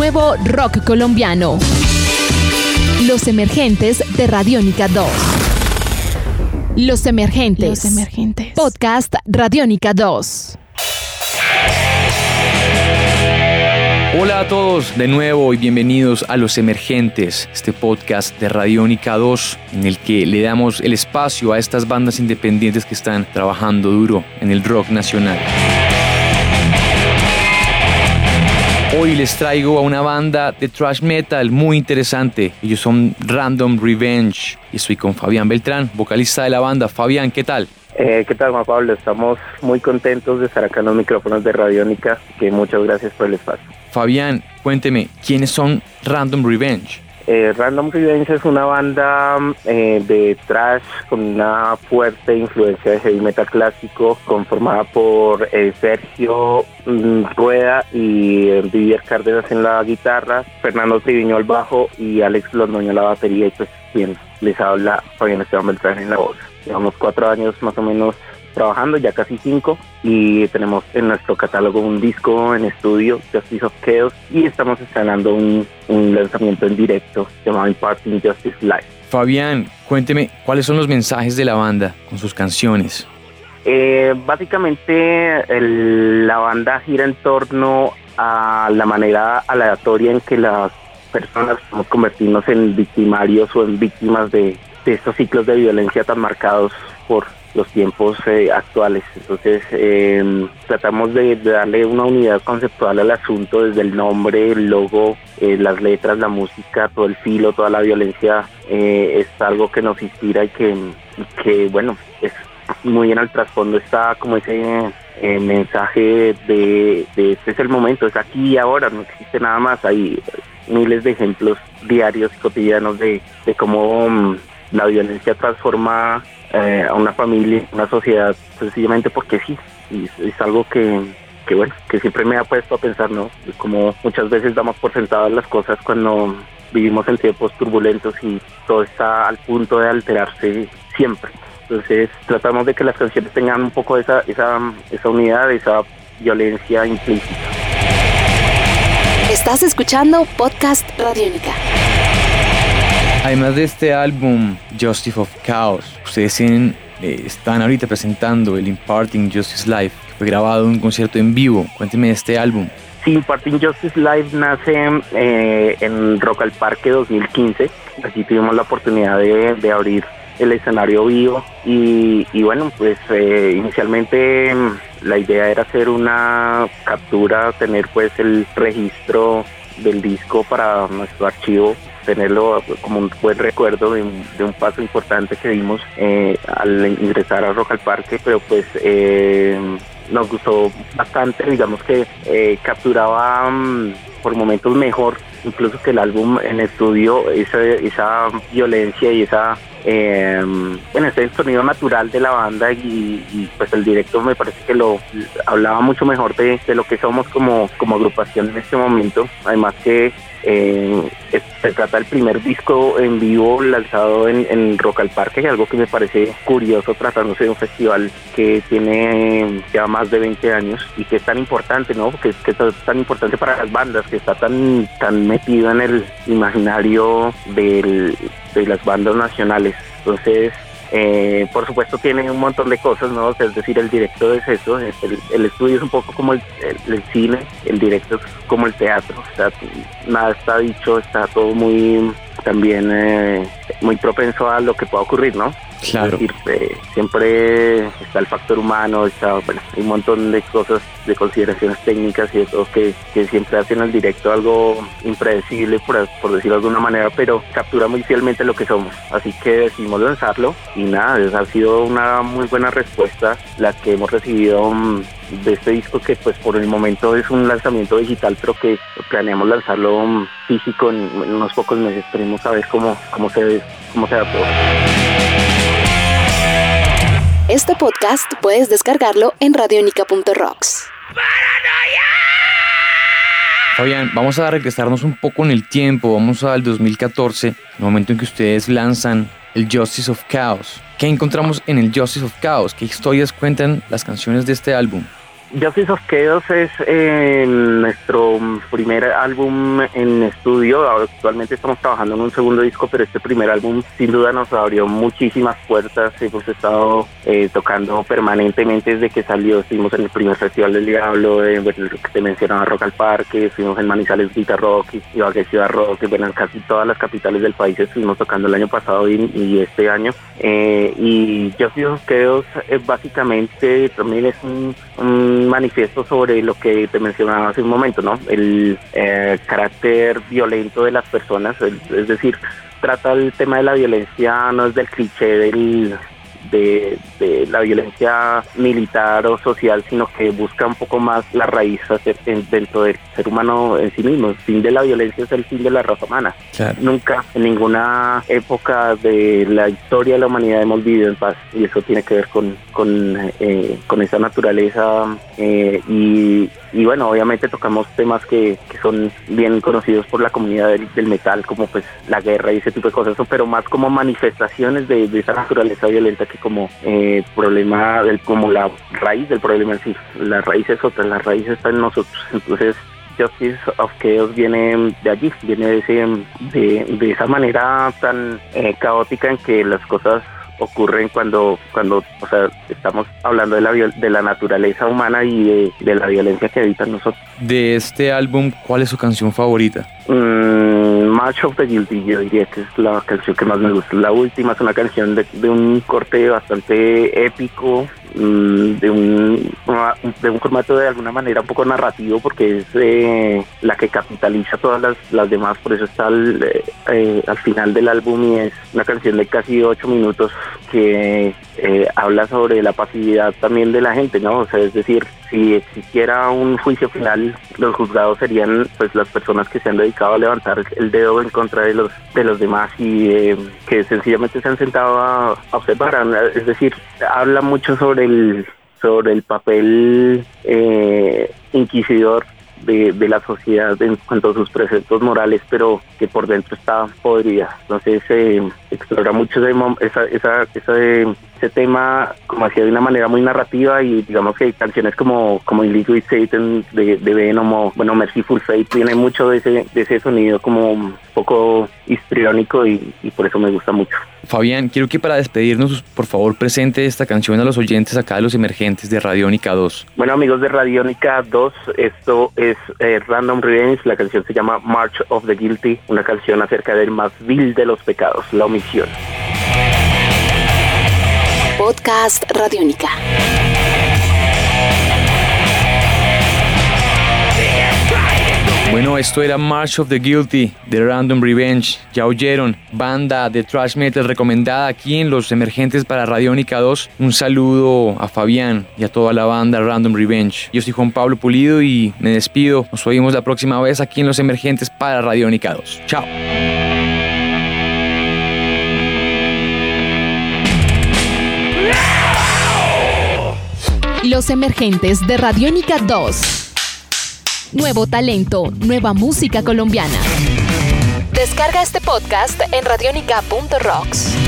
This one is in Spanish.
nuevo rock colombiano. Los emergentes de Radiónica 2. Los emergentes. Los emergentes. Podcast Radiónica 2. Hola a todos de nuevo y bienvenidos a Los Emergentes, este podcast de Radiónica 2 en el que le damos el espacio a estas bandas independientes que están trabajando duro en el rock nacional. Hoy les traigo a una banda de thrash metal muy interesante. Ellos son Random Revenge y estoy con Fabián Beltrán, vocalista de la banda. Fabián, ¿qué tal? Eh, ¿Qué tal, Juan Pablo? Estamos muy contentos de estar acá en los micrófonos de Radiónica, que muchas gracias por el espacio. Fabián, cuénteme, ¿quiénes son Random Revenge? Eh, Random Revenge es una banda eh, de thrash con una fuerte influencia de heavy metal clásico, conformada por eh, Sergio mm, Rueda y Vivier Cárdenas en la guitarra, Fernando Triviño al bajo y Alex Londoño a la batería y pues quien les habla Fabián Esteban Beltrán en la voz. Llevamos cuatro años más o menos trabajando, ya casi cinco, y tenemos en nuestro catálogo un disco en estudio, Justice of Chaos, y estamos estrenando un, un lanzamiento en directo llamado Imparting Justice Live. Fabián, cuénteme, ¿cuáles son los mensajes de la banda con sus canciones? Eh, básicamente el, la banda gira en torno a la manera aleatoria en que las personas podemos convertirnos en victimarios o en víctimas de, estos ciclos de violencia tan marcados por los tiempos eh, actuales. Entonces eh, tratamos de, de, darle una unidad conceptual al asunto desde el nombre, el logo, eh, las letras, la música, todo el filo, toda la violencia es algo que nos inspira y que, que bueno, es muy en el trasfondo está como ese mensaje de, de este es el momento, es aquí y ahora, no existe nada más, hay miles de ejemplos diarios y cotidianos de, de cómo um, la violencia transforma eh, a una familia, una sociedad, sencillamente porque sí. Y es, algo que, que, bueno, que siempre me ha puesto a pensar, ¿no? Como muchas veces damos por sentadas las cosas cuando vivimos en tiempos turbulentos y todo está al punto de alterarse siempre. Entonces tratamos de que las canciones tengan un poco esa, esa, esa unidad, esa violencia implícita. Estás escuchando Podcast Radiónica. Además de este álbum, Justice of Chaos, ustedes tienen, eh, están ahorita presentando el Imparting Justice Live, que fue grabado en un concierto en vivo. Cuénteme de este álbum. Sí, Imparting Justice Live nace eh, en Rock al Parque 2015. Aquí tuvimos la oportunidad de, de abrir el escenario vivo y, y bueno, pues eh, inicialmente la idea era hacer una captura, tener pues el registro del disco para nuestro archivo tenerlo como un buen recuerdo de un, de un paso importante que dimos eh, al ingresar a Rock al Parque, pero pues eh, nos gustó bastante, digamos que eh, capturaba um, por momentos mejor incluso que el álbum en estudio, esa, esa violencia y esa eh, bueno, ese sonido natural de la banda y, y, pues el directo me parece que lo hablaba mucho mejor de, de, lo que somos como, como agrupación en este momento. Además que eh, se trata del primer disco en vivo lanzado en, en, Rock al Parque, algo que me parece curioso tratándose de un festival que tiene ya más de 20 años y que es tan importante, ¿no? Que, que es tan importante para las bandas, que está tan, tan metido en el imaginario del, de las bandas nacionales. Entonces, eh, por supuesto tiene un montón de cosas, ¿no? Es decir, el directo es eso, el, estudio es un poco como el, el, el, cine, el directo es como el teatro, o sea, nada está dicho, está todo muy también eh, muy propenso a lo que pueda ocurrir, ¿no? Claro. Es decir, eh, siempre está el factor humano, está bueno, un montón de cosas, de consideraciones técnicas y eso que, que siempre hacen al directo algo impredecible, por, por decirlo de alguna manera, pero captura muy fielmente lo que somos. Así que decidimos lanzarlo y nada, ha sido una muy buena respuesta la que hemos recibido um, de este disco que pues por el momento es un lanzamiento digital, pero que planeamos lanzarlo um, físico en, en, unos pocos meses. Esperemos a ver cómo, cómo se cómo se da todo. Este podcast puedes descargarlo en radionica.rocks. Fabián, vamos a regresarnos un poco en el tiempo, vamos al 2014, el momento en que ustedes lanzan el Justice of Chaos. ¿Qué encontramos en el Justice of Chaos? ¿Qué historias cuentan las canciones de este álbum? Justice Chaos es eh, nuestro primer álbum en estudio. Actualmente estamos trabajando en un segundo disco, pero este primer álbum sin duda nos abrió muchísimas puertas. Hemos estado eh, tocando permanentemente desde que salió. Estuvimos en el primer Festival del Diablo, en que te mencionaba Rock al Parque, estuvimos en Manizales Guitar Rock, Ibagué Ciudad Rock, bueno, en casi todas las capitales del país estuvimos tocando el año pasado y, este año. Eh, y Justice of Chaos básicamente también es un manifiesto sobre lo que te mencionaba hace un momento, ¿no? El eh, carácter violento de las personas, es decir, trata el tema de la violencia, no es del cliché del de, la violencia militar o social, sino que busca un poco más la raíz dentro del ser humano en sí mismo. El fin de la violencia es el fin de la raza humana. Nunca en ninguna época de la historia de la humanidad hemos vivido en paz y eso tiene que ver con, con, eh, con esa naturaleza eh, y, y bueno, obviamente tocamos temas que, que, son bien conocidos por la comunidad del, metal, como pues la guerra y ese tipo de cosas, pero más como manifestaciones de, de esa naturaleza violenta que como eh, problema, del, como la raíz del problema en sí. La raíz es otra, la raíz está en nosotros. Entonces, Justice of Chaos viene de allí, viene de, ese, de, de esa manera tan eh, caótica en que las cosas ocurren cuando, cuando o sea, estamos hablando de la, de la naturaleza humana y de, la violencia que habitan nosotros. De este álbum, ¿cuál es su canción favorita? Mm, March of the Guilty, yo diría que es la canción que más me gusta. La última es una canción de, un corte bastante épico, Mm, de un, de un formato de alguna manera un poco narrativo porque es eh, la que capitaliza todas las, las demás, por eso está al, eh, al final del álbum y es una canción de casi ocho minutos que eh, habla sobre la pasividad también de la gente, ¿no? O sea, es decir, si existiera un juicio final, los juzgados serían pues las personas que se han dedicado a levantar el dedo en contra de los de los demás y que sencillamente se han sentado a observar, es decir, habla mucho sobre el, sobre el papel eh, inquisidor de, de, la sociedad en cuanto a sus preceptos morales, pero que por dentro está podrida. Entonces eh, explora mucho esa, esa, esa, ese tema como hacía de una manera muy narrativa y digamos que hay canciones como como Liquid Satan de, de Venom o bueno Merciful Fate tiene mucho de ese, de ese sonido como un poco histriónico y por eso me gusta mucho. Fabián, quiero que para despedirnos, por favor, presente esta canción a los oyentes acá de los emergentes de Radiónica 2. Bueno, amigos de Radiónica 2, esto es eh, Random Revenge, la canción se llama March of the Guilty, una canción acerca del más vil de los pecados, la omisión. Podcast Radiónica. Bueno, esto era March of the Guilty de Random Revenge. Ya oyeron, banda de thrash metal recomendada aquí en Los Emergentes para Radiónica 2. Un saludo a Fabián y a toda la banda Random Revenge. Yo soy Juan Pablo Pulido y me despido. Nos oímos la próxima vez aquí en Los Emergentes para Radiónica 2. Chao. Los emergentes de Radiónica 2. Nuevo talento, nueva música colombiana. Descarga este podcast en radionica.rocks.